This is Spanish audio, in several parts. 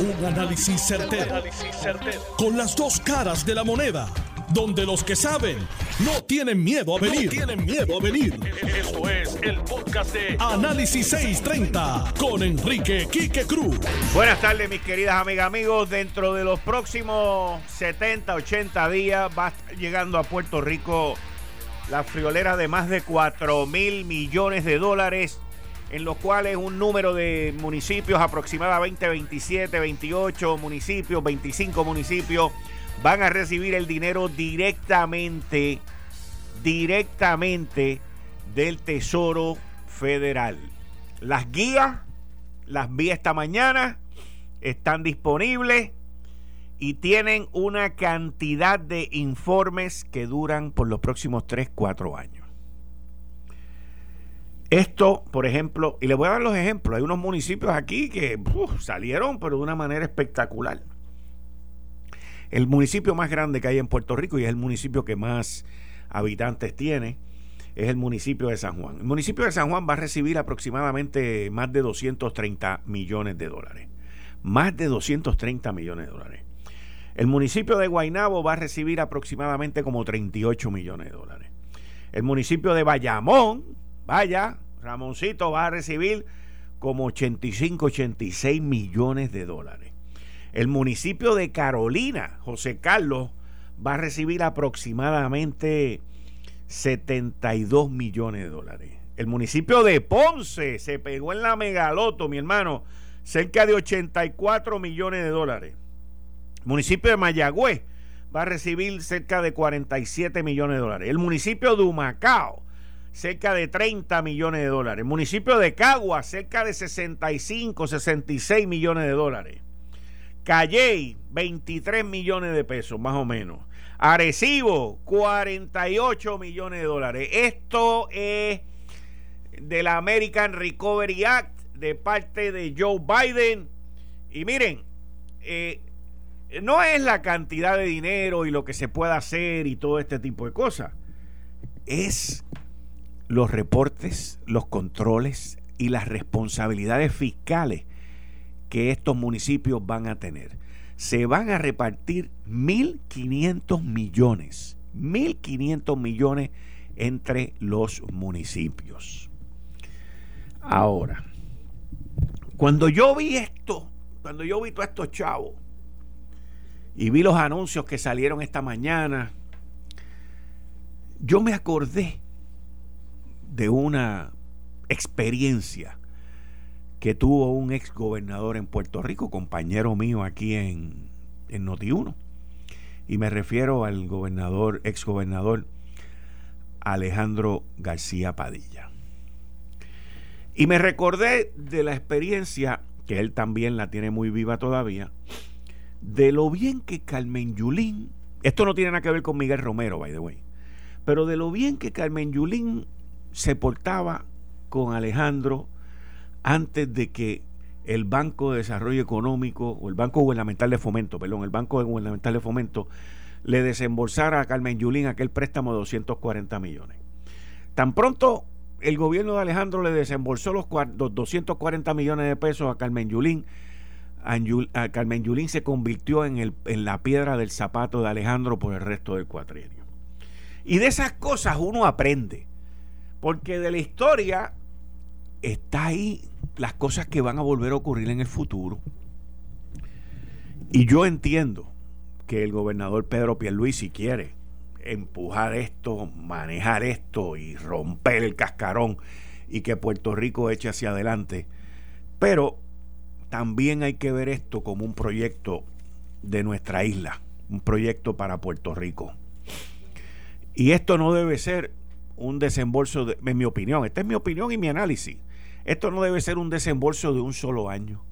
Un análisis certero, Con las dos caras de la moneda. Donde los que saben no tienen miedo a venir. tienen miedo a venir. Esto es el podcast de Análisis 630 con Enrique Quique Cruz. Buenas tardes, mis queridas amigas, amigos. Dentro de los próximos 70, 80 días va llegando a Puerto Rico la friolera de más de 4 mil millones de dólares en los cuales un número de municipios, aproximadamente 27, 28 municipios, 25 municipios, van a recibir el dinero directamente, directamente del Tesoro Federal. Las guías, las vi esta mañana, están disponibles y tienen una cantidad de informes que duran por los próximos 3, 4 años. Esto, por ejemplo, y le voy a dar los ejemplos, hay unos municipios aquí que salieron, pero de una manera espectacular. El municipio más grande que hay en Puerto Rico y es el municipio que más habitantes tiene, es el municipio de San Juan. El municipio de San Juan va a recibir aproximadamente más de 230 millones de dólares. Más de 230 millones de dólares. El municipio de Guaynabo va a recibir aproximadamente como 38 millones de dólares. El municipio de Bayamón, Vaya, Ramoncito va a recibir como 85, 86 millones de dólares. El municipio de Carolina, José Carlos, va a recibir aproximadamente 72 millones de dólares. El municipio de Ponce se pegó en la megaloto, mi hermano, cerca de 84 millones de dólares. El municipio de Mayagüez va a recibir cerca de 47 millones de dólares. El municipio de Humacao cerca de 30 millones de dólares. Municipio de Cagua, cerca de 65, 66 millones de dólares. Calley, 23 millones de pesos, más o menos. Arecibo, 48 millones de dólares. Esto es del American Recovery Act de parte de Joe Biden. Y miren, eh, no es la cantidad de dinero y lo que se pueda hacer y todo este tipo de cosas. Es los reportes, los controles y las responsabilidades fiscales que estos municipios van a tener. Se van a repartir 1.500 millones, 1.500 millones entre los municipios. Ahora, cuando yo vi esto, cuando yo vi todos estos chavos y vi los anuncios que salieron esta mañana, yo me acordé de una experiencia que tuvo un ex gobernador en Puerto Rico, compañero mío aquí en, en Noti1. Y me refiero al gobernador, ex gobernador Alejandro García Padilla. Y me recordé de la experiencia, que él también la tiene muy viva todavía, de lo bien que Carmen Yulín, esto no tiene nada que ver con Miguel Romero, by the way, pero de lo bien que Carmen Yulín se portaba con Alejandro antes de que el Banco de Desarrollo Económico o el Banco Gubernamental de Fomento, perdón, el Banco Gubernamental de Fomento le desembolsara a Carmen Yulín aquel préstamo de 240 millones. Tan pronto el gobierno de Alejandro le desembolsó los, 240 millones de pesos a Carmen Yulín, Carmen Yulín se convirtió en, el, en la piedra del zapato de Alejandro por el resto del cuatrienio. Y de esas cosas uno aprende. Porque de la historia está ahí las cosas que van a volver a ocurrir en el futuro. Y yo entiendo que el gobernador Pedro Pierluisi quiere empujar esto, manejar esto y romper el cascarón y que Puerto Rico eche hacia adelante. Pero también hay que ver esto como un proyecto de nuestra isla, un proyecto para Puerto Rico. Y esto no debe ser un desembolso, de, en mi opinión, esta es mi opinión y mi análisis. Esto no debe ser un desembolso de un solo año.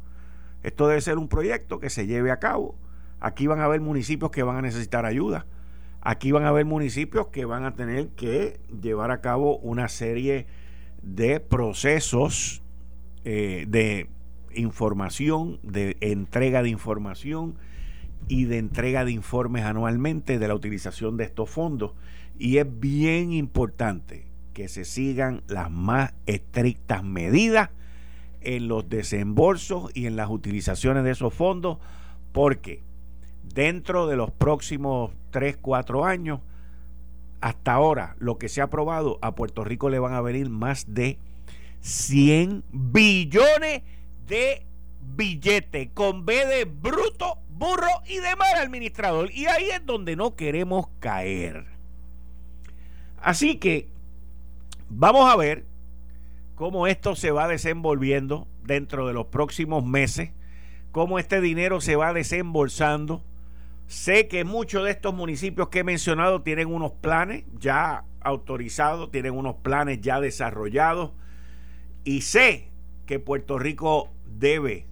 Esto debe ser un proyecto que se lleve a cabo. Aquí van a haber municipios que van a necesitar ayuda. Aquí van a haber municipios que van a tener que llevar a cabo una serie de procesos eh, de información, de entrega de información y de entrega de informes anualmente de la utilización de estos fondos y es bien importante que se sigan las más estrictas medidas en los desembolsos y en las utilizaciones de esos fondos porque dentro de los próximos 3, 4 años, hasta ahora, lo que se ha aprobado, a Puerto Rico le van a venir más de 100 billones de billetes, con B de bruto, burro y de mal administrador. Y ahí es donde no queremos caer. Así que vamos a ver cómo esto se va desenvolviendo dentro de los próximos meses, cómo este dinero se va desembolsando. Sé que muchos de estos municipios que he mencionado tienen unos planes ya autorizados, tienen unos planes ya desarrollados y sé que Puerto Rico debe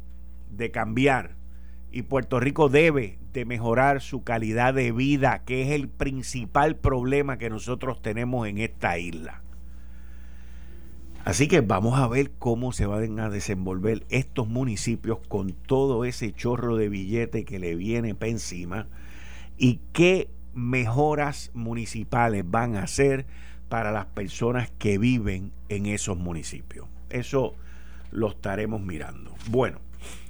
de cambiar y Puerto Rico debe de mejorar su calidad de vida, que es el principal problema que nosotros tenemos en esta isla. Así que vamos a ver cómo se van a desenvolver estos municipios con todo ese chorro de billete que le viene para encima y qué mejoras municipales van a hacer para las personas que viven en esos municipios. Eso lo estaremos mirando. Bueno,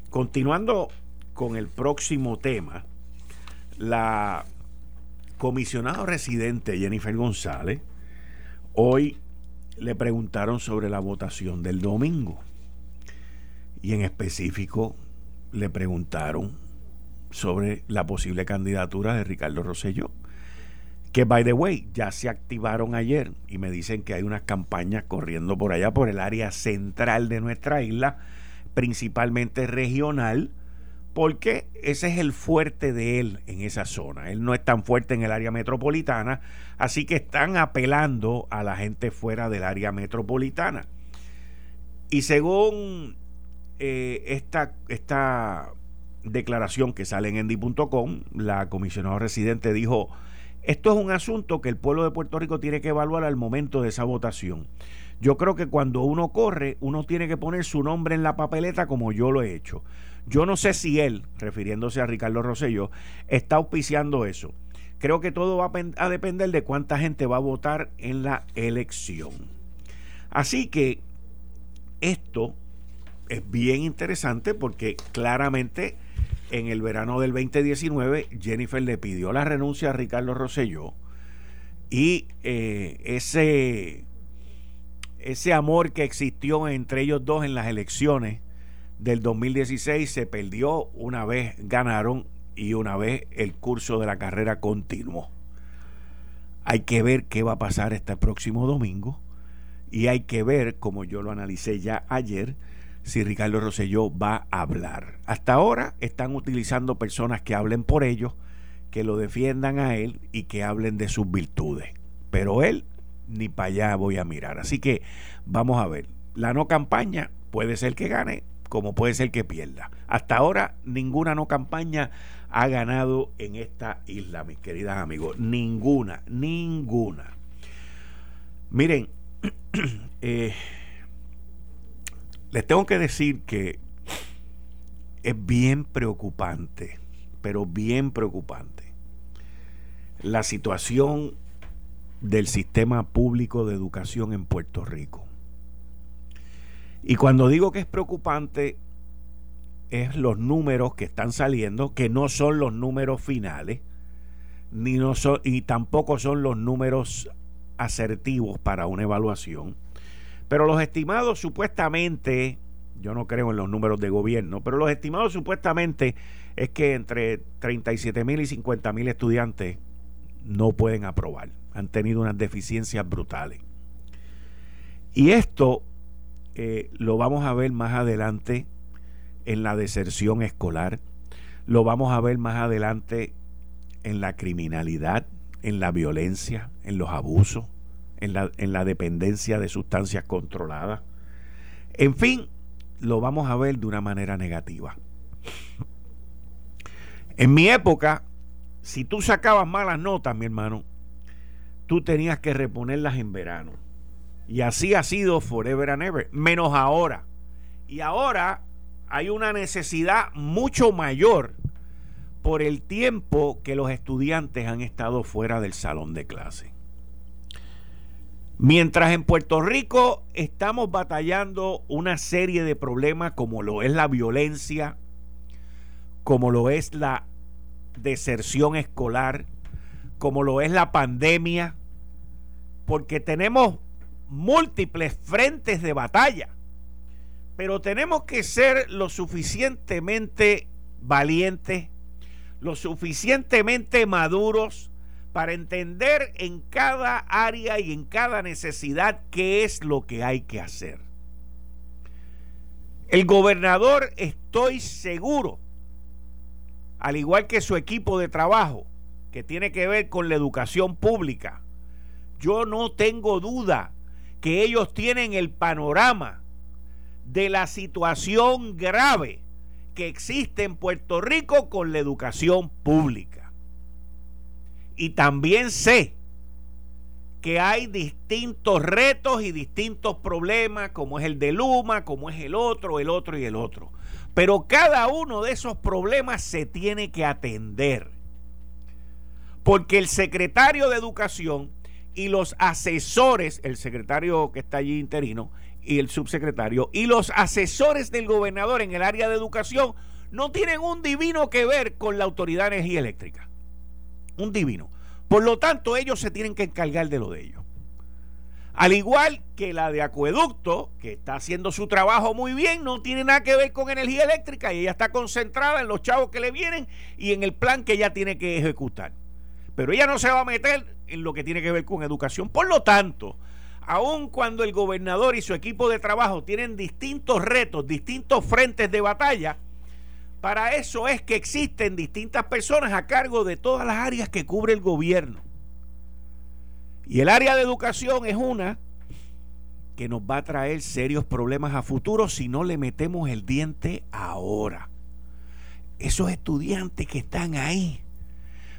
continuando con el próximo tema, la comisionada residente Jennifer González hoy le preguntaron sobre la votación del domingo. Y en específico le preguntaron sobre la posible candidatura de Ricardo Rosselló. Que, by the way, ya se activaron ayer y me dicen que hay unas campañas corriendo por allá, por el área central de nuestra isla, principalmente regional, porque ese es el fuerte de él en esa zona. Él no es tan fuerte en el área metropolitana, así que están apelando a la gente fuera del área metropolitana. Y según eh, esta, esta declaración que sale en endy.com, la comisionada residente dijo, esto es un asunto que el pueblo de Puerto Rico tiene que evaluar al momento de esa votación. Yo creo que cuando uno corre, uno tiene que poner su nombre en la papeleta como yo lo he hecho. Yo no sé si él, refiriéndose a Ricardo Rosselló, está auspiciando eso. Creo que todo va a depender de cuánta gente va a votar en la elección. Así que esto es bien interesante porque claramente en el verano del 2019 Jennifer le pidió la renuncia a Ricardo Rosselló y eh, ese, ese amor que existió entre ellos dos en las elecciones del 2016 se perdió una vez ganaron y una vez el curso de la carrera continuó. Hay que ver qué va a pasar este próximo domingo y hay que ver, como yo lo analicé ya ayer, si Ricardo Rosselló va a hablar. Hasta ahora están utilizando personas que hablen por ellos, que lo defiendan a él y que hablen de sus virtudes. Pero él ni para allá voy a mirar. Así que vamos a ver. La no campaña puede ser que gane, como puede ser que pierda. Hasta ahora ninguna no campaña ha ganado en esta isla, mis queridas amigos. Ninguna, ninguna. Miren, eh, les tengo que decir que es bien preocupante, pero bien preocupante, la situación del sistema público de educación en Puerto Rico. Y cuando digo que es preocupante, es los números que están saliendo, que no son los números finales, ni no son, y tampoco son los números asertivos para una evaluación. Pero los estimados supuestamente, yo no creo en los números de gobierno, pero los estimados supuestamente es que entre 37 mil y 50 mil estudiantes no pueden aprobar. Han tenido unas deficiencias brutales. Y esto eh, lo vamos a ver más adelante en la deserción escolar, lo vamos a ver más adelante en la criminalidad, en la violencia, en los abusos, en la, en la dependencia de sustancias controladas. En fin, lo vamos a ver de una manera negativa. En mi época, si tú sacabas malas notas, mi hermano, tú tenías que reponerlas en verano. Y así ha sido forever and ever, menos ahora. Y ahora hay una necesidad mucho mayor por el tiempo que los estudiantes han estado fuera del salón de clase. Mientras en Puerto Rico estamos batallando una serie de problemas como lo es la violencia, como lo es la deserción escolar, como lo es la pandemia, porque tenemos múltiples frentes de batalla, pero tenemos que ser lo suficientemente valientes, lo suficientemente maduros para entender en cada área y en cada necesidad qué es lo que hay que hacer. El gobernador, estoy seguro, al igual que su equipo de trabajo, que tiene que ver con la educación pública, yo no tengo duda que ellos tienen el panorama de la situación grave que existe en Puerto Rico con la educación pública. Y también sé que hay distintos retos y distintos problemas, como es el de Luma, como es el otro, el otro y el otro. Pero cada uno de esos problemas se tiene que atender. Porque el secretario de Educación y los asesores, el secretario que está allí interino y el subsecretario, y los asesores del gobernador en el área de educación no tienen un divino que ver con la Autoridad de Energía Eléctrica. Un divino. Por lo tanto, ellos se tienen que encargar de lo de ellos. Al igual que la de acueducto, que está haciendo su trabajo muy bien, no tiene nada que ver con energía eléctrica y ella está concentrada en los chavos que le vienen y en el plan que ella tiene que ejecutar. Pero ella no se va a meter en lo que tiene que ver con educación. Por lo tanto, aun cuando el gobernador y su equipo de trabajo tienen distintos retos, distintos frentes de batalla, para eso es que existen distintas personas a cargo de todas las áreas que cubre el gobierno. Y el área de educación es una que nos va a traer serios problemas a futuro si no le metemos el diente ahora. Esos estudiantes que están ahí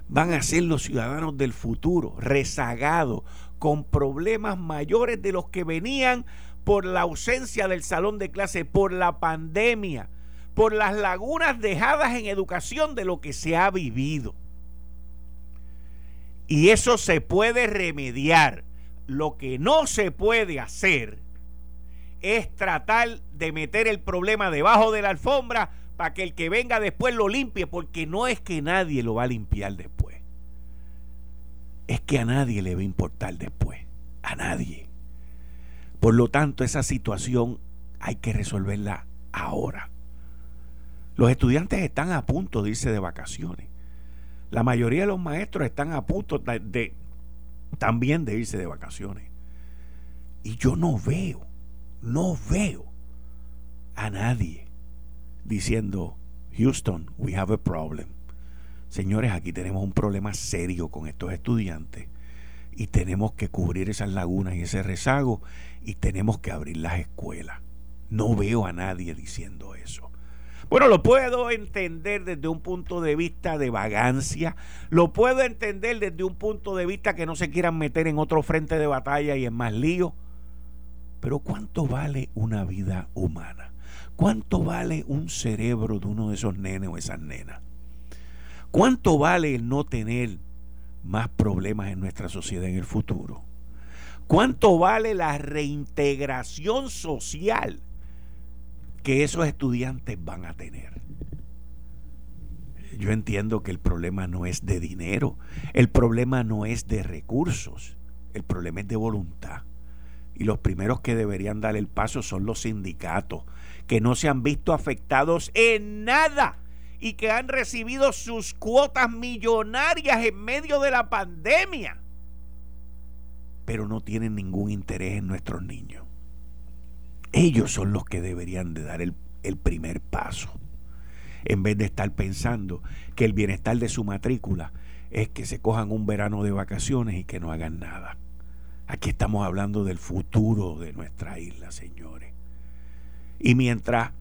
van a ser los ciudadanos del futuro, rezagados, con problemas mayores de los que venían por la ausencia del salón de clase, por la pandemia, por las lagunas dejadas en educación de lo que se ha vivido. Y eso se puede remediar. Lo que no se puede hacer es tratar de meter el problema debajo de la alfombra para que el que venga después lo limpie, porque no es que nadie lo va a limpiar después. Es que a nadie le va a importar después. A nadie. Por lo tanto, esa situación hay que resolverla ahora. Los estudiantes están a punto de irse de vacaciones. La mayoría de los maestros están a punto también de irse de vacaciones. Y yo no veo, no veo a nadie diciendo, Houston, we have a problem. Señores, aquí tenemos un problema serio con estos estudiantes y tenemos que cubrir esas lagunas y ese rezago y tenemos que abrir las escuelas. No veo a nadie diciendo eso. Bueno, lo puedo entender desde un punto de vista de vagancia, lo puedo entender desde un punto de vista que no se quieran meter en otro frente de batalla y en más lío. Pero ¿cuánto vale una vida humana? ¿Cuánto vale un cerebro de uno de esos nenes o esas nenas? ¿Cuánto vale el no tener más problemas en nuestra sociedad en el futuro? ¿Cuánto vale la reintegración social que esos estudiantes van a tener. Yo entiendo que el problema no es de dinero, el problema no es de recursos, el problema es de voluntad. Y los primeros que deberían dar el paso son los sindicatos, que no se han visto afectados en nada y que han recibido sus cuotas millonarias en medio de la pandemia, pero no tienen ningún interés en nuestros niños. Ellos son los que deberían de dar el, primer paso. En vez de estar pensando que el bienestar de su matrícula es que se cojan un verano de vacaciones y que no hagan nada. Aquí estamos hablando del futuro de nuestra isla, señores. Y mientras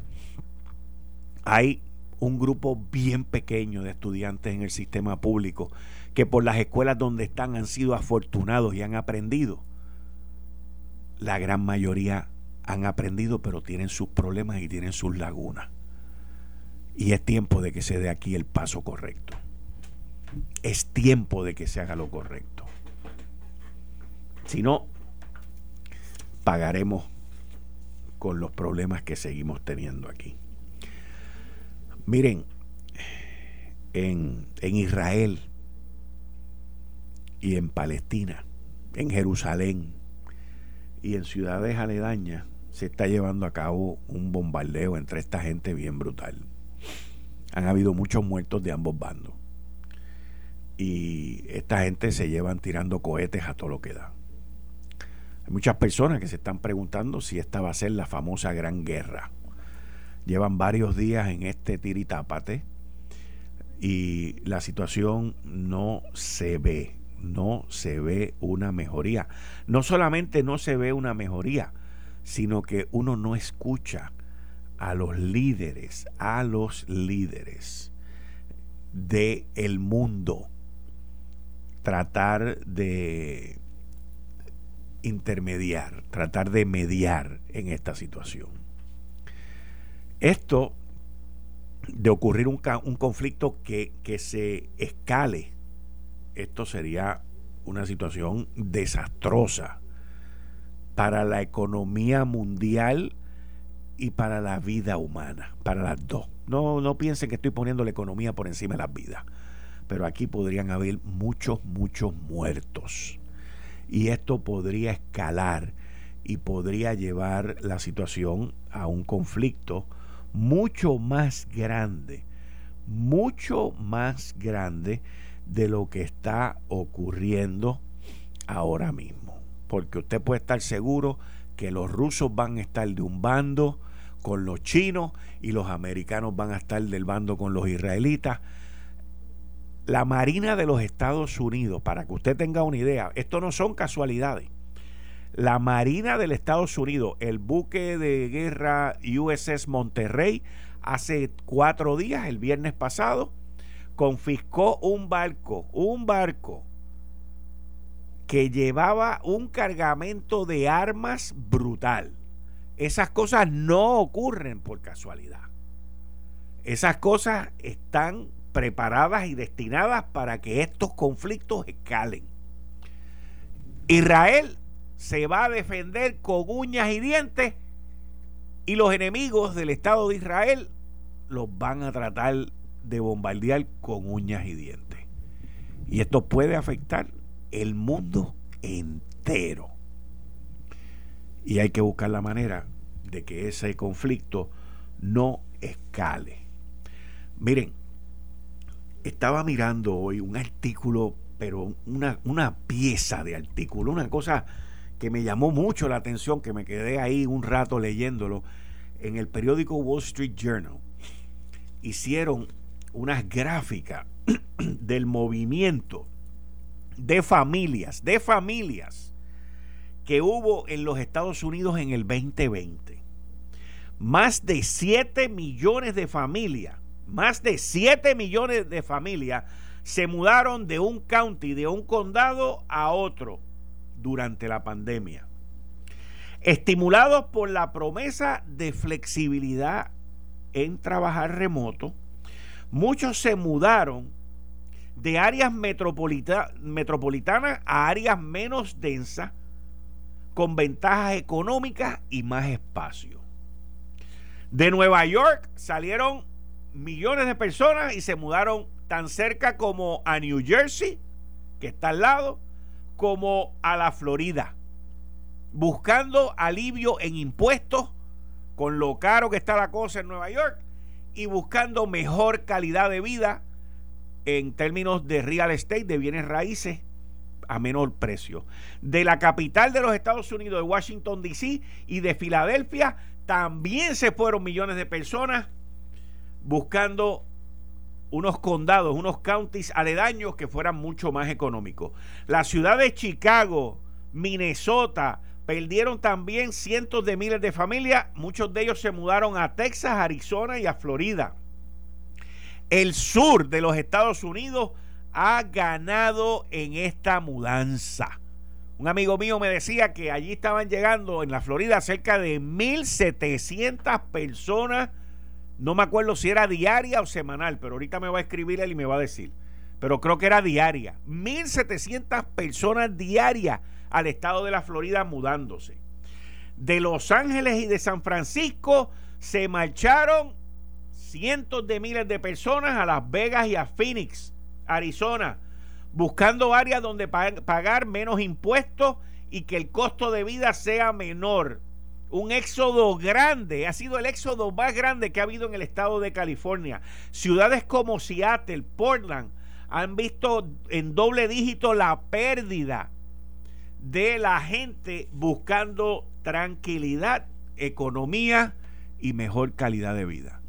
hay un grupo bien pequeño de estudiantes en el sistema público que por las escuelas donde están han sido afortunados y han aprendido, la gran mayoría han aprendido, pero tienen sus problemas y tienen sus lagunas. Y es tiempo de que se dé aquí el paso correcto. Es tiempo de que se haga lo correcto. Si no, pagaremos con los problemas que seguimos teniendo aquí. Miren, en, en Israel y en Palestina, en Jerusalén y en ciudades aledañas, se está llevando a cabo un bombardeo entre esta gente bien brutal. Han habido muchos muertos de ambos bandos. Y esta gente se llevan tirando cohetes a todo lo que da. Hay muchas personas que se están preguntando si esta va a ser la famosa gran guerra. Llevan varios días en este tiritápate y la situación no se ve, no se ve una mejoría. No solamente no se ve una mejoría, sino que uno no escucha a los líderes, a los líderes del el mundo tratar de intermediar, tratar de mediar en esta situación. Esto de ocurrir un, conflicto que, que se escale, esto sería una situación desastrosa para la economía mundial y para la vida humana, para las dos. No, no piensen que estoy poniendo la economía por encima de las vidas, pero aquí podrían haber muchos, muchos muertos. Y esto podría escalar y podría llevar la situación a un conflicto mucho más grande, mucho más grande de lo que está ocurriendo ahora mismo porque usted puede estar seguro que los rusos van a estar de un bando con los chinos y los americanos van a estar del bando con los israelitas. La Marina de los Estados Unidos, para que usted tenga una idea, esto no son casualidades. La Marina de los Estados Unidos, el buque de guerra USS Monterrey, hace cuatro días, el viernes pasado, confiscó un barco, un barco que llevaba un cargamento de armas brutal. Esas cosas no ocurren por casualidad. Esas cosas están preparadas y destinadas para que estos conflictos escalen. Israel se va a defender con uñas y dientes y los enemigos del Estado de Israel los van a tratar de bombardear con uñas y dientes. Y esto puede afectar el mundo entero. Y hay que buscar la manera de que ese conflicto no escale. Miren, estaba mirando hoy un artículo, pero una, una pieza de artículo, una cosa que me llamó mucho la atención, que me quedé ahí un rato leyéndolo, en el periódico Wall Street Journal. Hicieron unas gráficas del movimiento de familias, de familias que hubo en los Estados Unidos en el 2020. Más de 7 millones de familias, más de 7 millones de familias se mudaron de un county, de un condado a otro durante la pandemia. Estimulados por la promesa de flexibilidad en trabajar remoto, muchos se mudaron de áreas metropolitanas a áreas menos densas, con ventajas económicas y más espacio. De Nueva York salieron millones de personas y se mudaron tan cerca como a New Jersey, que está al lado, como a la Florida, buscando alivio en impuestos con lo caro que está la cosa en Nueva York y buscando mejor calidad de vida en términos de real estate, de bienes raíces a menor precio. De la capital de los Estados Unidos, de Washington, D.C. y de Filadelfia, también se fueron millones de personas buscando unos condados, unos counties aledaños que fueran mucho más económicos. La ciudad de Chicago, Minnesota, perdieron también cientos de miles de familias. Muchos de ellos se mudaron a Texas, Arizona y a Florida el sur de los Estados Unidos ha ganado en esta mudanza. Un amigo mío me decía que allí estaban llegando en la Florida cerca de 1.700 personas. No me acuerdo si era diaria o semanal, pero ahorita me va a escribir él y me va a decir. Pero creo que era diaria. 1.700 personas diarias al estado de la Florida mudándose. de Los Ángeles y de San Francisco se marcharon cientos de miles de personas a Las Vegas y a Phoenix, Arizona, buscando áreas donde pagar menos impuestos y que el costo de vida sea menor. Un éxodo grande, ha sido el éxodo más grande que ha habido en el estado de California. Ciudades como Seattle, Portland, han visto en doble dígito la pérdida de la gente buscando tranquilidad, economía y mejor calidad de vida.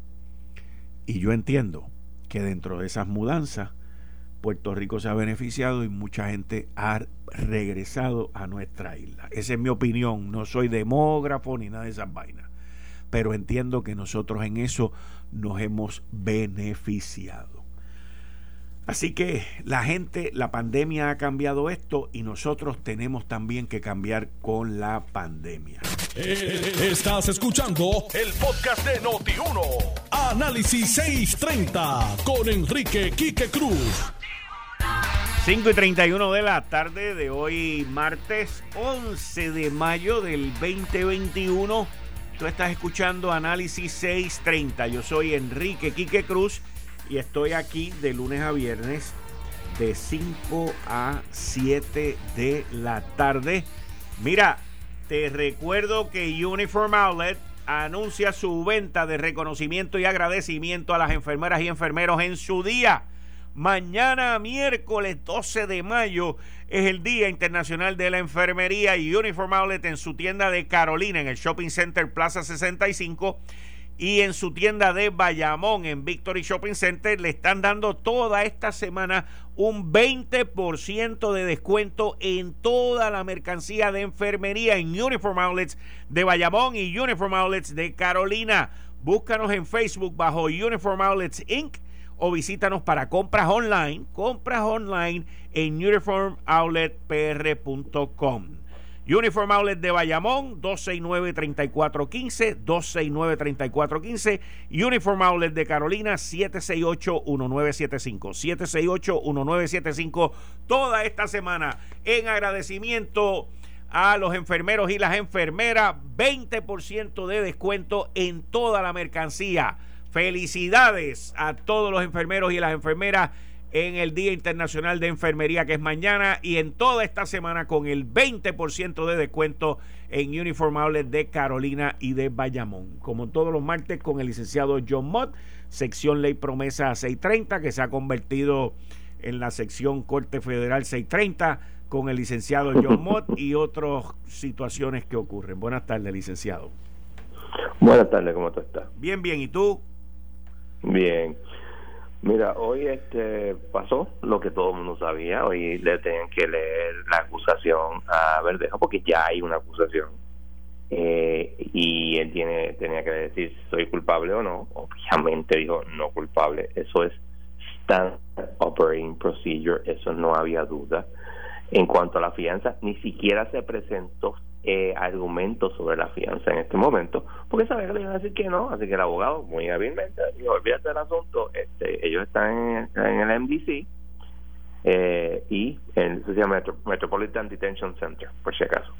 Y yo entiendo que dentro de esas mudanzas, Puerto Rico se ha beneficiado y mucha gente ha regresado a nuestra isla. Esa es mi opinión. No soy demógrafo ni nada de esas vainas. Pero entiendo que nosotros en eso nos hemos beneficiado. Así que la gente, la pandemia ha cambiado esto y nosotros tenemos también que cambiar con la pandemia. Eh, estás escuchando el podcast de Noti1. Análisis 630 con Enrique Quique Cruz. 5 y 31 de la tarde de hoy, martes 11 de mayo del 2021. Tú estás escuchando Análisis 630. Yo soy Enrique Quique Cruz y estoy aquí de lunes a viernes de 5 a 7 de la tarde. Mira, te recuerdo que Uniform Outlet anuncia su venta de reconocimiento y agradecimiento a las enfermeras y enfermeros en su día. Mañana, miércoles 12 de mayo, es el Día Internacional de la Enfermería y Uniform Outlet en su tienda de Carolina, en el Shopping Center Plaza 65 y en su tienda de Bayamón en Victory Shopping Center le están dando toda esta semana un 20% de descuento en toda la mercancía de enfermería en Uniform Outlets de Bayamón y Uniform Outlets de Carolina. Búscanos en Facebook bajo Uniform Outlets Inc. o visítanos para compras online, compras online en uniformoutletpr.com. Uniform Outlet de Bayamón, 269-3415, 269-3415. Uniform Outlet de Carolina, 768-1975. 768-1975. Toda esta semana en agradecimiento a los enfermeros y las enfermeras, 20% de descuento en toda la mercancía. Felicidades a todos los enfermeros y las enfermeras en el Día Internacional de Enfermería que es mañana y en toda esta semana con el 20% de descuento en uniformables de Carolina y de Bayamón. Como todos los martes con el licenciado John Mott, sección Ley Promesa 630 que se ha convertido en la sección Corte Federal 630 con el licenciado John Mott y otras situaciones que ocurren. Buenas tardes, licenciado. Buenas tardes, ¿cómo tú estás? Bien, bien, ¿y tú? Bien. Mira, hoy este pasó lo que todo el mundo sabía. Hoy le tenían que leer la acusación a Verdejo porque ya hay una acusación. Eh, y él tiene tenía que decir si soy culpable o no. Obviamente dijo no culpable. Eso es Standard Operating Procedure. Eso no había duda. En cuanto a la fianza, ni siquiera se presentó eh, argumentos sobre la fianza en este momento, porque sabía que le iban a decir que no, así que el abogado muy hábilmente dijo, olvídate del asunto, este, ellos están en, el MDC eh, y en, se llama Metropolitan Detention Center, por si acaso.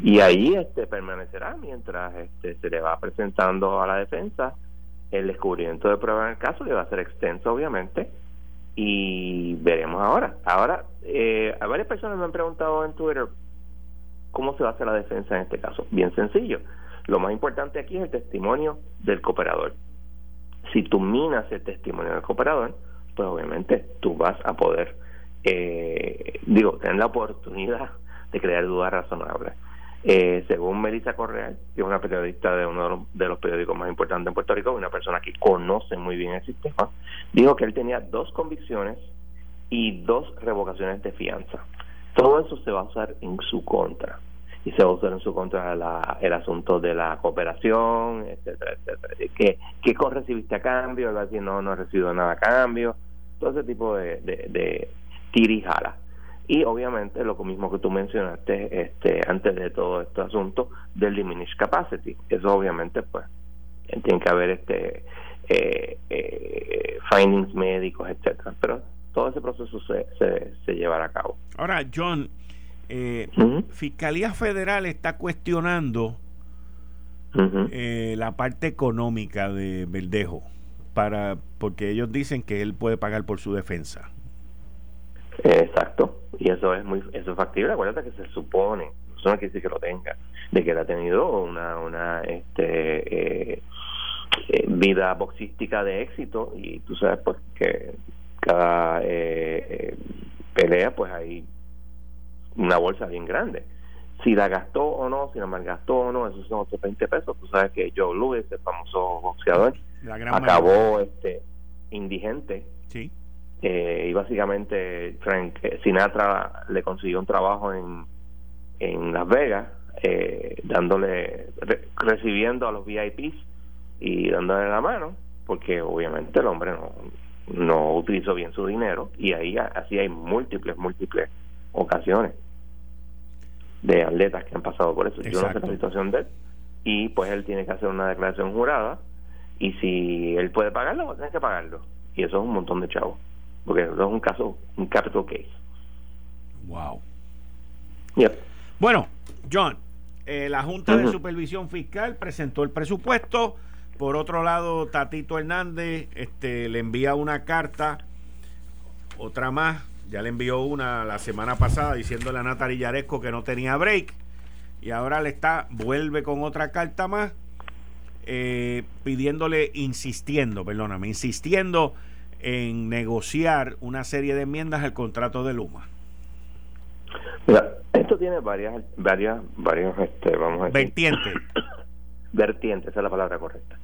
Y ahí este permanecerá mientras este, se le va presentando a la defensa el descubrimiento de pruebas en el caso, que va a ser extenso obviamente, y veremos ahora. Ahora, eh, varias personas me han preguntado en Twitter, ¿Cómo se va a hacer la defensa en este caso? Bien sencillo. Lo más importante aquí es el testimonio del cooperador. Si tú minas el testimonio del cooperador, pues obviamente tú vas a poder, eh, digo, tener la oportunidad de crear dudas razonables. Eh, según Melissa Correa, que es una periodista de uno de los, periódicos más importantes en Puerto Rico, una persona que conoce muy bien el sistema, dijo que él tenía dos convicciones y dos revocaciones de fianza. Todo eso se va a usar en su contra y se va a usar en su contra el asunto de la cooperación, etcétera, etcétera. ¿Qué, qué recibiste a cambio? Va a decir, no, no he recibido nada a cambio. Todo ese tipo de, de, de. Y obviamente lo mismo que tú mencionaste este antes de todo este asunto del diminished capacity. Eso obviamente pues tiene que haber este eh, eh, findings médicos, etcétera. Pero todo ese proceso se, se, llevará a cabo. Ahora, John, eh, Fiscalía Federal está cuestionando eh, la parte económica de Verdejo para porque ellos dicen que él puede pagar por su defensa. Exacto, y eso es muy eso es factible. Acuérdate que se supone, eso no quiere decir que lo tenga, de que él ha tenido una una este eh, eh, vida boxística de éxito y tú sabes pues que cada pelea pues hay una bolsa bien grande si la gastó o no, si la malgastó o no, esos son otros 20 pesos. Tú sabes que Joe Louis, el famoso boxeador, acabó este indigente. Sí. Eh, y básicamente Frank eh, Sinatra le consiguió un trabajo en, en Las Vegas, eh, dándole, recibiendo a los VIPs y dándole la mano, porque obviamente el hombre no, no utilizó bien su dinero y ahí así hay múltiples, múltiples ocasiones de atletas que han pasado por eso. Yo no sé la situación de él y pues él tiene que hacer una declaración jurada y si él puede pagarlo, pues tiene que pagarlo. Y eso es un montón de chavos, porque eso es un caso, un capital case. Wow. Yep. Bueno, John, eh, la Junta de Supervisión Fiscal presentó el presupuesto. Por otro lado, Tatito Hernández este, le envía una carta, otra más, ya le envió una la semana pasada diciéndole a Natalia Yaresco que no tenía break. Y ahora le está, vuelve con otra carta más, eh, pidiéndole, insistiendo, perdóname, insistiendo en negociar una serie de enmiendas al contrato de Luma. Mira, esto tiene varias, varias, varios, este, vamos a decir. Vertientes. Vertientes, esa es la palabra correcta.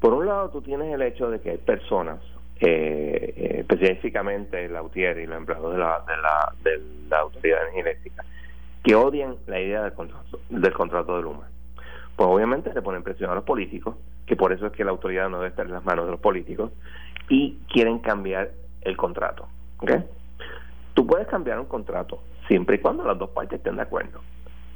Por un lado, tú tienes el hecho de que hay personas eh, eh, específicamente la UTIER y los empleados de la, de la, de la Autoridad de Energía que odian la idea del contrato, del contrato de Luma. Pues obviamente le ponen presión a los políticos, que por eso es que la autoridad no debe estar en las manos de los políticos, y quieren cambiar el contrato. ¿okay? Tú puedes cambiar un contrato siempre y cuando las dos partes estén de acuerdo.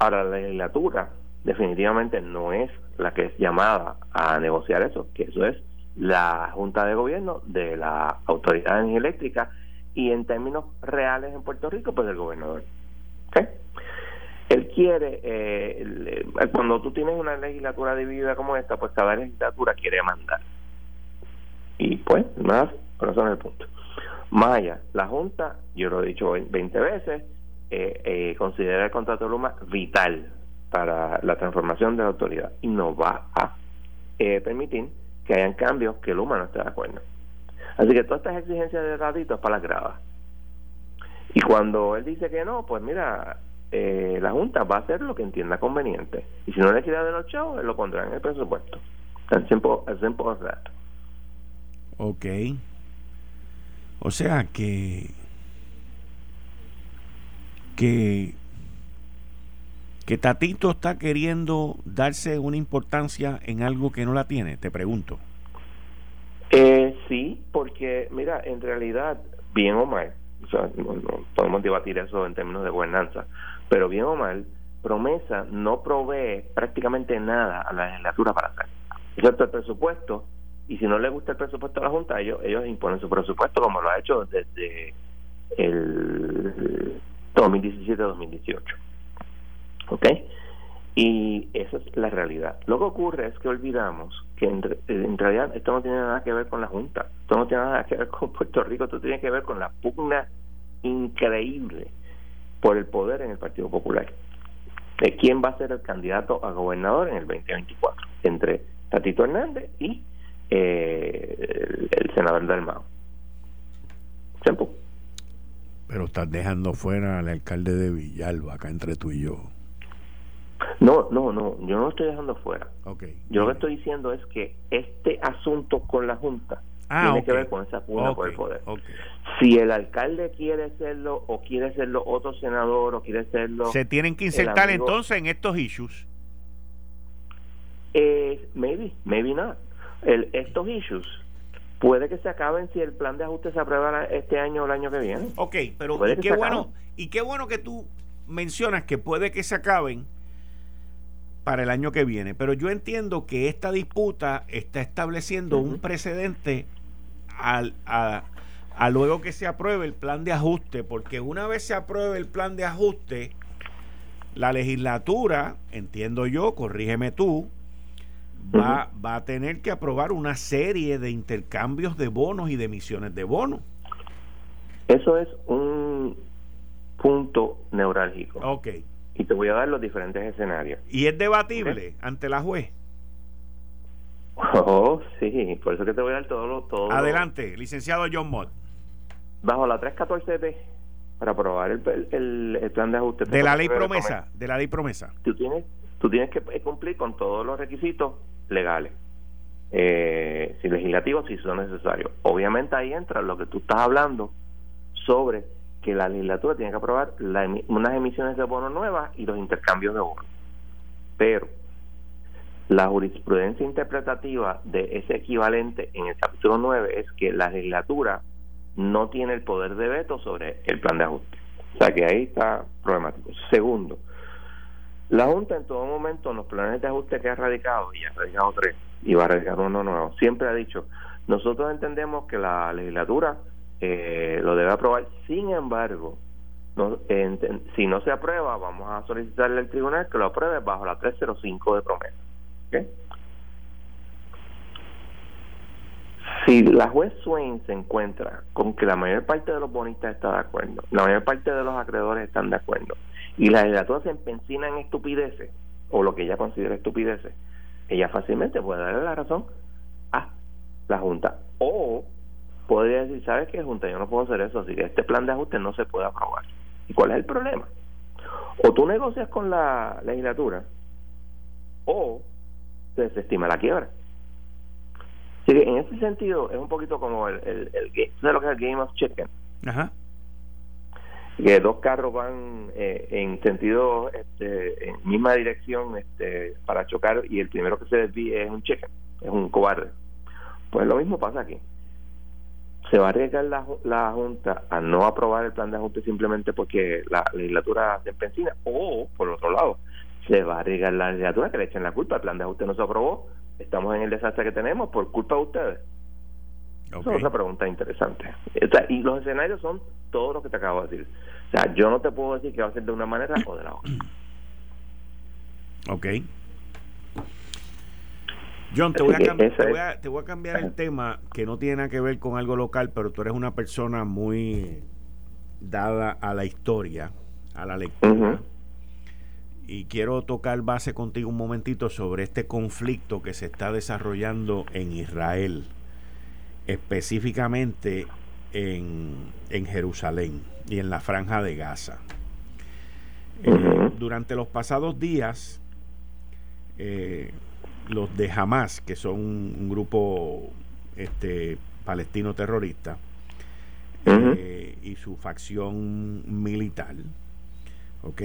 Ahora, la legislatura definitivamente no es la que es llamada a negociar eso, que eso es la Junta de Gobierno de la Autoridad de Energía Eléctrica y en términos reales en Puerto Rico, pues del gobernador. Él quiere, eh, cuando tú tienes una legislatura dividida como esta, pues cada legislatura quiere mandar. Y pues, más, pero es el punto. Allá, la Junta, yo lo he dicho 20 veces, eh, eh, considera el contrato de Luma vital para la transformación de la autoridad y no va a permitir que hayan cambios que el humano esté de acuerdo. Así que todas estas exigencias de ratito es para las gravas. Y cuando él dice que no, pues mira, eh, la Junta va a hacer lo que entienda conveniente. Y si no le quiere de los chavos, lo pondrá en el presupuesto. Simple, as simple as that. Ok. O sea que que que Tatito está queriendo darse una importancia en algo que no la tiene, te pregunto. Eh, sí, porque mira, en realidad, bien o mal, o sea, podemos debatir eso en términos de gobernanza, pero bien o mal, promesa no provee prácticamente nada a la legislatura para hacer, excepto el presupuesto, y si no le gusta el presupuesto a la Junta, ellos, ellos imponen su presupuesto como lo ha hecho desde el 2017-2018. ¿Ok? Y esa es la realidad. Lo que ocurre es que olvidamos que en, realidad esto no tiene nada que ver con la Junta, esto no tiene nada que ver con Puerto Rico, esto tiene que ver con la pugna increíble por el poder en el Partido Popular. De quién va a ser el candidato a gobernador en el 2024, entre Tatito Hernández y eh, el, senador del Mao. Pero estás dejando fuera al alcalde de Villalba, acá entre tú y yo. No, no, no, yo no lo estoy dejando fuera. Okay. Yo lo que estoy diciendo es que este asunto con la Junta ah, tiene que ver con esa pugna por el poder. Si el alcalde quiere serlo o quiere serlo otro senador o quiere serlo... ¿Se tienen que insertar entonces en estos issues? Eh, maybe, maybe not. El, estos issues puede que se acaben si el plan de ajuste se aprueba este año o el año que viene. Ok, pero qué bueno, y qué bueno que tú mencionas que puede que se acaben para el año que viene. Pero yo entiendo que esta disputa está estableciendo un precedente al, a, luego que se apruebe el plan de ajuste, porque una vez se apruebe el plan de ajuste, la legislatura, entiendo yo, corrígeme tú, va, va a tener que aprobar una serie de intercambios de bonos y de emisiones de bonos. Eso es un punto neurálgico. Ok. Y te voy a dar los diferentes escenarios. ¿Y es debatible ante la juez? Oh, sí, por eso que te voy a dar todo lo... Todo Adelante, licenciado John Mott. Bajo la 314B, para aprobar el, el, plan de ajuste. De la ley promesa, de la ley promesa. Tú tienes, tú tienes que cumplir con todos los requisitos legales. Eh, si legislativos, si son necesarios. Obviamente ahí entra lo que tú estás hablando sobre que la legislatura tiene que aprobar unas emisiones de bonos nuevas y los intercambios de bonos. Pero la jurisprudencia interpretativa de ese equivalente en el capítulo 9 es que la legislatura no tiene el poder de veto sobre el plan de ajuste. O sea que ahí está problemático. Segundo, la Junta en todo momento en los planes de ajuste que ha radicado, y ha radicado tres, y va a radicar uno nuevo, siempre ha dicho, nosotros entendemos que la legislatura eh, lo debe aprobar, sin embargo, si no se aprueba, vamos a solicitarle al tribunal que lo apruebe bajo la 305 de promesa. Si la juez Swain se encuentra con que la mayor parte de los bonistas está de acuerdo, la mayor parte de los acreedores están de acuerdo, y la legislatura se empencina en estupideces, o lo que ella considera estupideces, ella fácilmente puede darle la razón a la Junta. O podría decir, ¿sabes qué, Junta? Yo no puedo hacer eso, así que este plan de ajuste no se puede aprobar. ¿Y cuál es el problema? O tú negocias con la legislatura, o se desestima la quiebra. Así que en ese sentido es un poquito como el, el, el, ¿sabes lo que es el Game of Chicken? Ajá. Que dos carros van eh, en sentido, este, en misma dirección este, para chocar y el primero que se desvíe es un chicken, es un cobarde. Pues lo mismo pasa aquí. Se va a arriesgar la, la Junta a no aprobar el plan de ajuste simplemente porque la legislatura se empecina o, por otro lado, se va a arriesgar la legislatura que le echen la culpa. El plan de ajuste no se aprobó. Estamos en el desastre que tenemos por culpa de ustedes. Esa es otra pregunta interesante. y los escenarios son todo lo que te acabo de decir. O sea, yo no te puedo decir que va a ser de una manera o de la otra. Ok. John, te voy, a te, voy a, cambiar el tema que no tiene nada que ver con algo local, pero tú eres una persona muy dada a la historia, a la lectura. Y quiero tocar base contigo un momentito sobre este conflicto que se está desarrollando en Israel, específicamente en, Jerusalén y en la franja de Gaza. Eh, durante los pasados días, eh, los de Hamas, que son un, grupo este, palestino terrorista, eh, y su facción militar, ¿ok?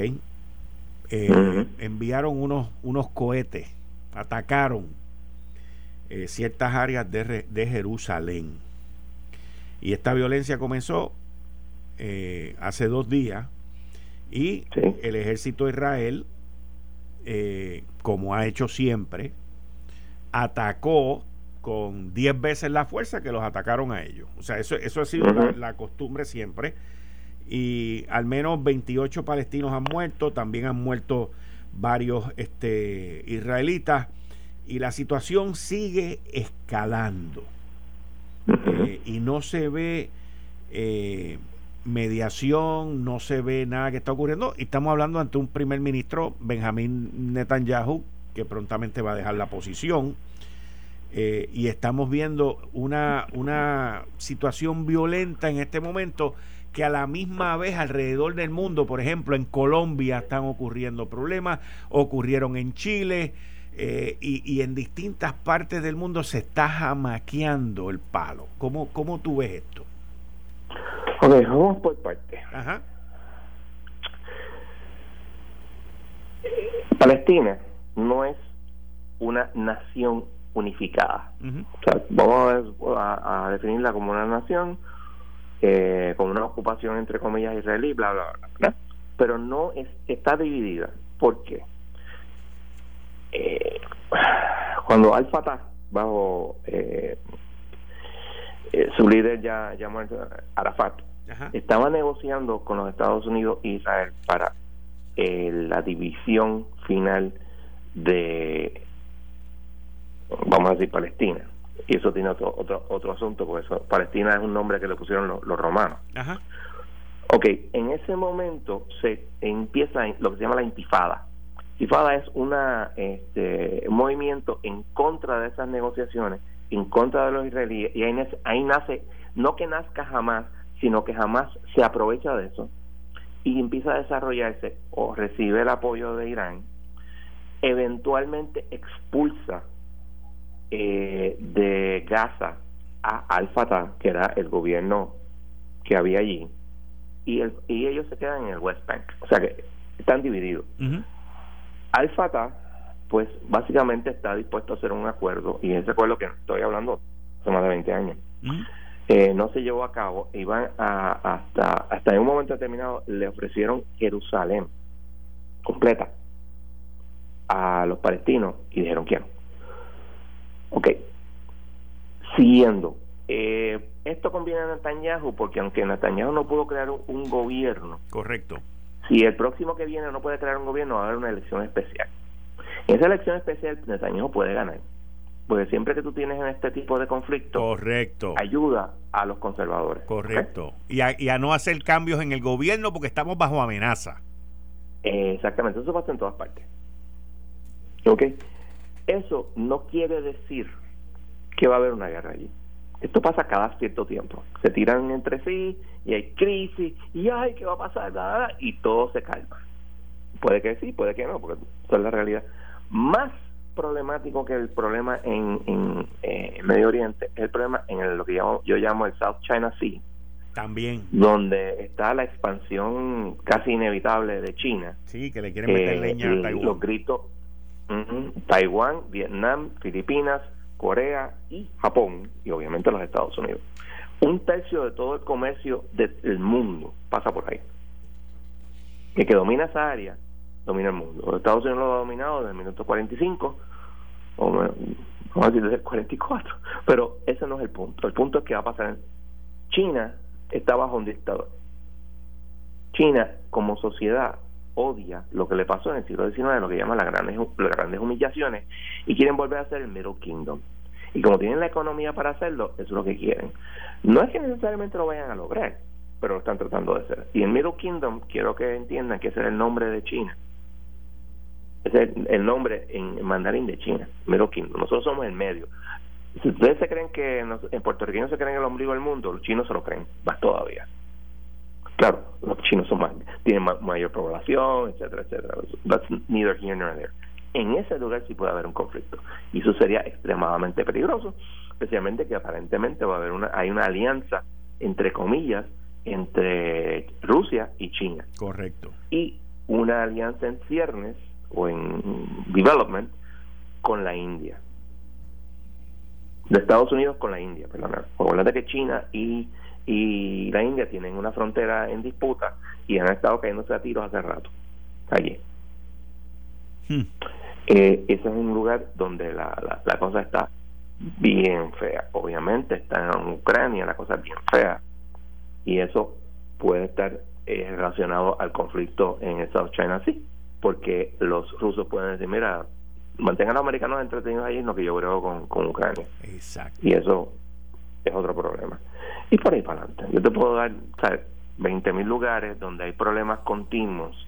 Eh, enviaron unos, unos cohetes, atacaron eh, ciertas áreas de, de, Jerusalén. Y esta violencia comenzó hace dos días y el ejército de Israel, como ha hecho siempre, atacó con 10 veces la fuerza que los atacaron a ellos. O sea, eso, eso ha sido la, costumbre siempre. Y al menos 28 palestinos han muerto, también han muerto varios este, israelitas. Y la situación sigue escalando. Eh, y no se ve eh, mediación, no se ve nada que está ocurriendo. Y estamos hablando ante un primer ministro, Benjamín Netanyahu, que prontamente va a dejar la posición. Eh, y estamos viendo una, una situación violenta en este momento que a la misma vez alrededor del mundo, por ejemplo, en Colombia están ocurriendo problemas, ocurrieron en Chile eh, y, en distintas partes del mundo se está jamaqueando el palo. ¿Cómo, cómo tú ves esto? Ok, vamos por partes. Ajá. Palestina no es una nación unificada. o sea, vamos a, a, definirla como una nación eh, con una ocupación entre comillas israelí, bla, bla, bla. Pero no es, está dividida. ¿Por qué? Eh, cuando Al-Fatah, bajo eh, eh, su líder ya, ya muerto, Arafat, estaba negociando con los Estados Unidos e Israel para la división final de vamos a decir Palestina. Y eso tiene otro otro, otro asunto, porque eso, Palestina es un nombre que le pusieron los, romanos. Ajá. Ok, en ese momento se empieza lo que se llama la intifada. Intifada es una, este, un movimiento en contra de esas negociaciones, en contra de los israelíes, y ahí, ahí nace, no que nazca jamás, sino que jamás se aprovecha de eso y empieza a desarrollarse o recibe el apoyo de Irán, eventualmente expulsa eh, de Gaza a Al-Fatah, que era el gobierno que había allí, y, el, y ellos se quedan en el West Bank, o sea que están divididos. Al-Fatah, pues básicamente está dispuesto a hacer un acuerdo, y ese acuerdo que estoy hablando hace más de 20 años. Eh, no se llevó a cabo, iban a, hasta, hasta en un momento determinado le ofrecieron Jerusalén completa a los palestinos y dijeron quiero. Ok, siguiendo, eh, esto conviene a Netanyahu porque aunque Netanyahu no pudo crear un, gobierno, correcto, si el próximo que viene no puede crear un gobierno va a haber una elección especial. En esa elección especial Netanyahu puede ganar porque siempre que tú tienes en este tipo de conflicto, correcto, ayuda a los conservadores. Correcto. Y, a, y, a, no hacer cambios en el gobierno porque estamos bajo amenaza. exactamente, eso pasa en todas partes. ¿Ok? Eso no quiere decir que va a haber una guerra allí. Esto pasa cada cierto tiempo. Se tiran entre sí y hay crisis y ay, ¿qué va a pasar? Nada, y todo se calma. Puede que sí, puede que no, porque eso es la realidad. Más problemático que el problema en, en, eh, Medio Oriente es el problema en lo que llamo, yo llamo el South China Sea. También. Donde está la expansión casi inevitable de China. Sí, que le quieren meter eh, leña a Taiwán. Los gritos. Taiwán, Vietnam, Filipinas, Corea y Japón, y obviamente los Estados Unidos. Un tercio de todo el comercio del mundo pasa por ahí. El que domina esa área domina el mundo. Los Estados Unidos lo ha dominado desde el minuto 45, o vamos a decir desde el 44, pero ese no es el punto. El punto es que va a pasar. China está bajo un dictador. China, como sociedad, odia lo que le pasó en el siglo XIX, lo que llaman las grandes, las grandes humillaciones, y quieren volver a ser el Middle Kingdom. Y como tienen la economía para hacerlo, eso es lo que quieren. No es que necesariamente lo vayan a lograr, pero lo están tratando de hacer. Y el Middle Kingdom, quiero que entiendan que ese es el nombre de China. Ese es el nombre en mandarín de China, Middle Kingdom. Nosotros somos el medio. Si ustedes se creen que en puertorriqueños se creen el ombligo del mundo, los chinos se lo creen, más todavía. Claro, los chinos son más, tienen mayor población, etcétera, etcétera. That's neither here nor there. En ese lugar sí puede haber un conflicto. Y eso sería extremadamente peligroso, especialmente que aparentemente va a haber una, hay una alianza, entre comillas, entre Rusia y China. Correcto. Y una alianza en ciernes o en development con la India. De Estados Unidos con la India, perdón. de que China y, y la India tienen una frontera en disputa y han estado cayéndose a tiros hace rato. Allí. Hmm. Eh, ese es un lugar donde la, la, cosa está bien fea. Obviamente está en Ucrania, la cosa es bien fea. Y eso puede estar eh, relacionado al conflicto en el South China Sea porque los rusos pueden decir, mira, mantengan a los americanos entretenidos ahí, lo que yo creo con, con Ucrania. Exacto. Y eso es otro problema. Y por ahí para adelante. Yo te puedo dar. 20 mil lugares donde hay problemas continuos,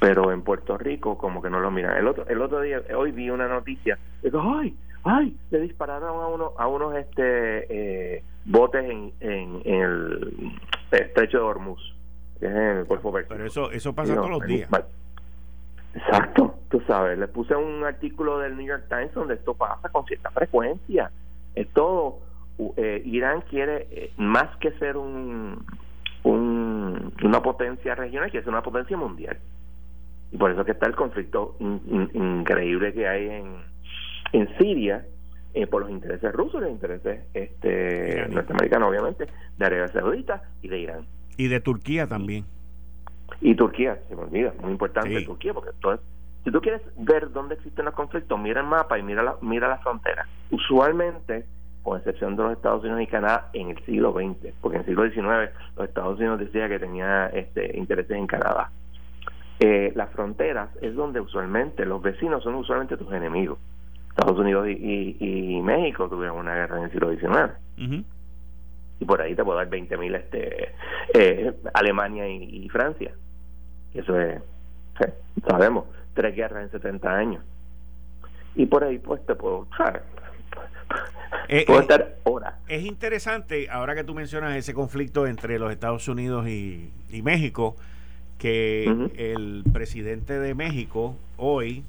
pero en Puerto Rico como que no lo miran. El otro, el otro día, hoy vi una noticia, digo, ay, ay, le dispararon a uno, a unos este eh, botes en, en, el estrecho de Hormuz, que es en el Golfo Pero eso, eso pasa todos los días. Exacto, tú sabes, le puse un artículo del New York Times donde esto pasa con cierta frecuencia. Esto, eh, Irán quiere eh, más que ser un, un, una potencia regional, quiere ser una potencia mundial. Y por eso que está el conflicto increíble que hay en, en Siria, eh, por los intereses rusos, los intereses este, norteamericanos, obviamente, de Arabia Saudita y de Irán. Y de Turquía también. Y Turquía, se me olvida, muy importante Turquía, porque entonces, si tú quieres ver dónde existen los conflictos, mira el mapa y mira la, mira la frontera. Usualmente, con excepción de los Estados Unidos y Canadá, en el siglo XX, porque en el siglo XIX los Estados Unidos decía que tenía este, intereses en Canadá. Eh, las fronteras es donde usualmente los vecinos son usualmente tus enemigos. Estados Unidos y, México tuvieron una guerra en el siglo XIX. Y por ahí te puedo dar 20.000 este, eh, Alemania y, Francia. Eso es, sabemos, tres guerras en 70 años. Y por ahí pues te puedo, eh, puedo eh, estar horas. Es interesante, ahora que tú mencionas ese conflicto entre los Estados Unidos y, México, que el presidente de México hoy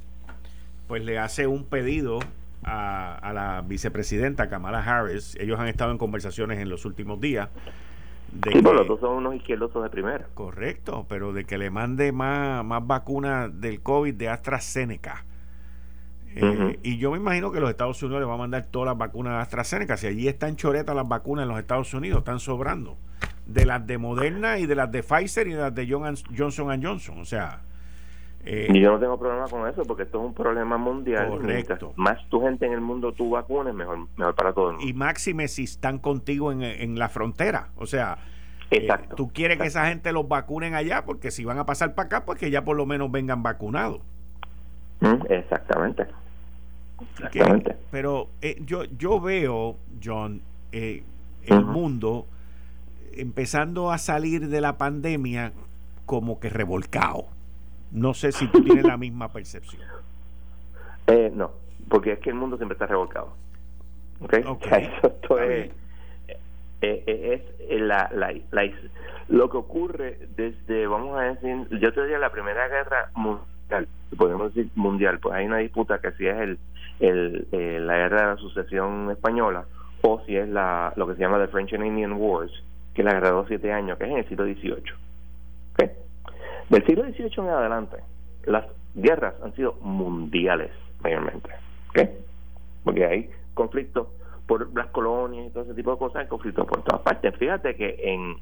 pues le hace un pedido a, la vicepresidenta Kamala Harris. Ellos han estado en conversaciones en los últimos días. De sí, los dos son unos izquierdosos de primera. Correcto, pero de que le mande más, más vacunas del COVID de AstraZeneca. Eh, y yo me imagino que los Estados Unidos le van a mandar todas las vacunas de AstraZeneca. Si allí están choretas las vacunas en los Estados Unidos, están sobrando. De las de Moderna y de las de Pfizer y de las de Johnson Johnson. O sea, eh, y yo no tengo problema con eso porque esto es un problema mundial. Correcto. Más tu gente en el mundo tú vacunes, mejor, mejor para todo el mundo. Y máxime si están contigo en, en la frontera. O sea, eh, tú quieres que esa gente los vacunen allá porque si van a pasar para acá, pues que ya por lo menos vengan vacunados. Mm, exactamente. Exactamente. pero eh, yo, yo veo, John, el mundo empezando a salir de la pandemia como que revolcado. No sé si tú tienes la misma percepción. Eh, no, porque es que el mundo siempre está revolcado. ¿Ok? okay. Esto es, eh, eh, es la, la, lo que ocurre desde, vamos a decir, yo te diría la Primera Guerra Mundial, podemos decir mundial, pues hay una disputa que si es el, el, la guerra de la sucesión española o si es la, lo que se llama the French and Indian Wars, que la guerra siete años, que es en el siglo XVIII. ¿Okay? Del siglo XVIII en adelante, las guerras han sido mundiales, mayormente. ¿Ok? Porque hay conflictos por las colonias y todo ese tipo de cosas, hay conflictos por todas partes. Fíjate que en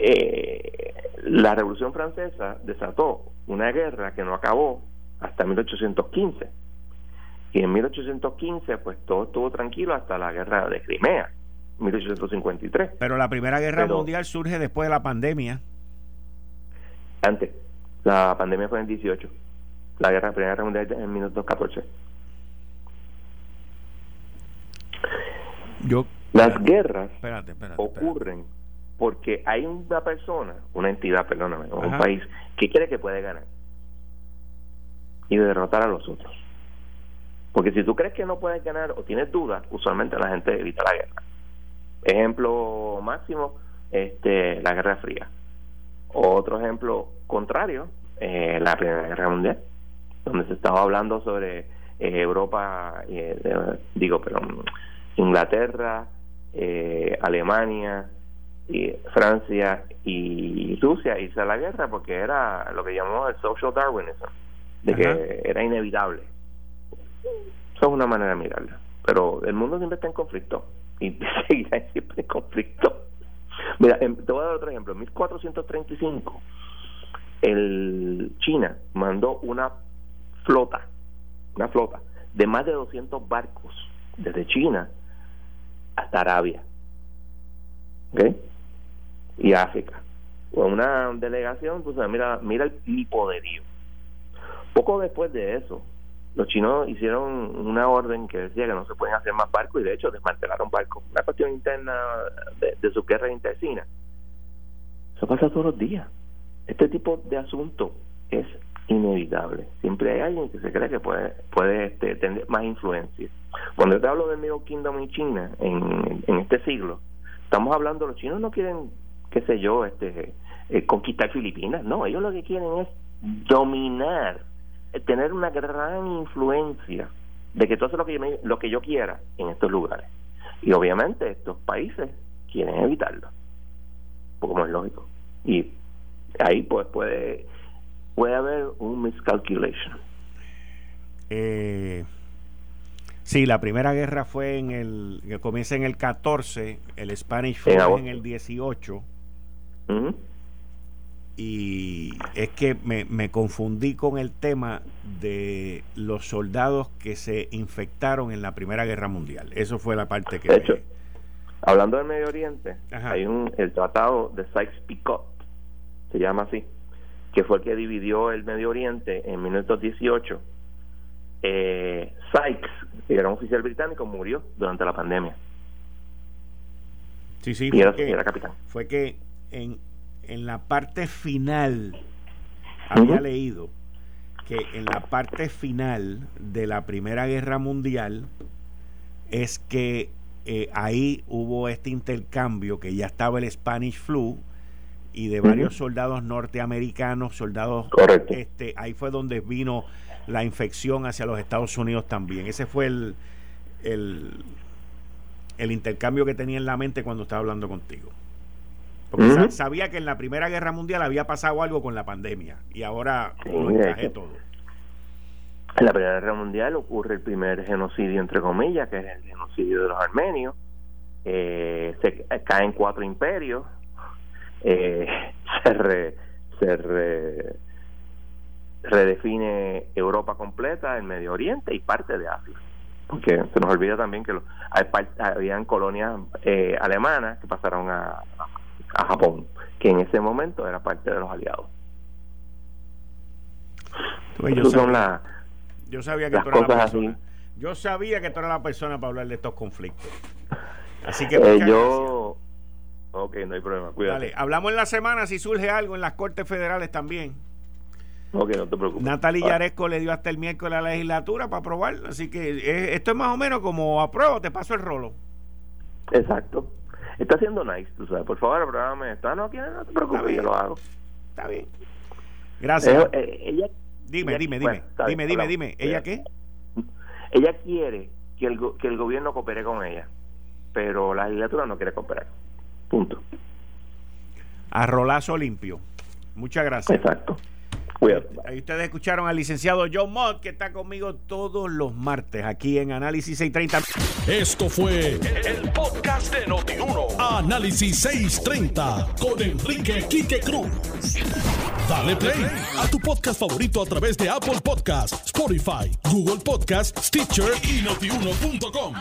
eh, la Revolución Francesa desató una guerra que no acabó hasta 1815. Y en 1815, pues todo estuvo tranquilo hasta la guerra de Crimea, 1853. Pero la Primera Guerra Mundial surge después de la pandemia. Antes. La pandemia fue en el 18. La guerra, Primera Guerra Mundial en 1914. Yo, Las guerras ocurren porque hay una persona, una entidad, perdóname, o un país que cree que puede ganar y derrotar a los otros. Porque si tú crees que no puedes ganar o tienes dudas, usualmente la gente evita la guerra. Ejemplo máximo, este, la Guerra Fría. Otro ejemplo contrario, eh, la Primera Guerra Mundial, donde se estaba hablando sobre eh, Europa, eh, digo, pero Inglaterra, eh, Alemania, Francia y Rusia irse a la guerra porque era lo que llamamos el social Darwinism, de que era inevitable. Eso es una manera de mirarla. Pero el mundo siempre está en conflicto y seguirá siempre en conflicto. Mira, em, te voy a dar otro ejemplo. En 1435, el China mandó una flota, una flota de más de 200 barcos desde China hasta Arabia. ¿Ok? Y África. Con una delegación, pues mira, mira el poderío. Poco después de eso, los chinos hicieron una orden que decía que no se pueden hacer más barcos y de hecho desmantelaron barcos. Una cuestión interna de, de su guerra intestina. Eso pasa todos los días. Este tipo de asunto es inevitable. Siempre hay alguien que se cree que puede, puede este, tener más influencia. Cuando te hablo del Middle Kingdom y China en, en este siglo, estamos hablando, los chinos no quieren, qué sé yo, este eh, conquistar Filipinas. No, ellos lo que quieren es dominar tener una gran influencia de que todo eso lo que, yo, lo que yo quiera en estos lugares. Y obviamente estos países quieren evitarlo, como es lógico. Y ahí pues puede, puede haber un miscalculation. Eh, sí, la primera guerra fue en el, que comienza en el 14, el Spanish fue en, el 18 y es que me, me, confundí con el tema de los soldados que se infectaron en la Primera Guerra Mundial. Eso fue la parte que... De hecho, hablando del Medio Oriente, hay un el tratado de Sykes-Picot, se llama así, que fue el que dividió el Medio Oriente en 1918 eh, Sykes, que era un oficial británico, murió durante la pandemia. Sí, sí, Y era, fue que, era capitán. fue que en, en la parte final había leído que en la parte final de la Primera Guerra Mundial es que eh, ahí hubo este intercambio que ya estaba el Spanish flu y de varios soldados norteamericanos, soldados Correcto. este, ahí fue donde vino la infección hacia los Estados Unidos también. Ese fue el, el, el intercambio que tenía en la mente cuando estaba hablando contigo. Porque sabía que en la Primera Guerra Mundial había pasado algo con la pandemia y ahora Sí, lo encajé todo. En la Primera Guerra Mundial ocurre el primer genocidio, entre comillas, que es el genocidio de los armenios. Eh, se caen cuatro imperios. Eh, se, re- se re- redefine Europa completa, el Medio Oriente y parte de Asia. Porque se nos olvida también que lo- hay habían colonias eh, alemanas que pasaron a, a Japón, que en ese momento era parte de los aliados. Pues yo, Esas son sabía, las yo sabía que las tú eras la cosas persona. así. Yo sabía que tú eras la persona para hablar de estos conflictos. Así que Eh, yo. Ok, no hay problema, cuídate. Dale, hablamos en la semana si surge algo en las cortes federales también. Ok, no te preocupes. Natalie Ah, Yaresco le dio hasta el miércoles a la legislatura para aprobar, así que eh, esto es más o menos como apruebo, te paso el rolo. Exacto. Está haciendo nice, tú sabes. Por favor, esto. Ah, no, no te Está preocupes, yo lo hago. Está bien. Gracias. Eh, ella, dime, ella- dime, bueno, dime, está dime, dime, dime. ¿Ella qué? Ella quiere que el, que el gobierno coopere con ella, pero la legislatura no quiere cooperar. Punto. A rolazo limpio. Muchas gracias. Exacto. Cuídate. Ahí ustedes escucharon al licenciado John Mott, que está conmigo todos los martes aquí en Análisis 630. Esto fue el podcast de Notiuno. Análisis 630 con Enrique Quique Cruz. Dale play a tu podcast favorito a través de Apple Podcasts, Spotify, Google Podcasts, Stitcher y notiuno.com.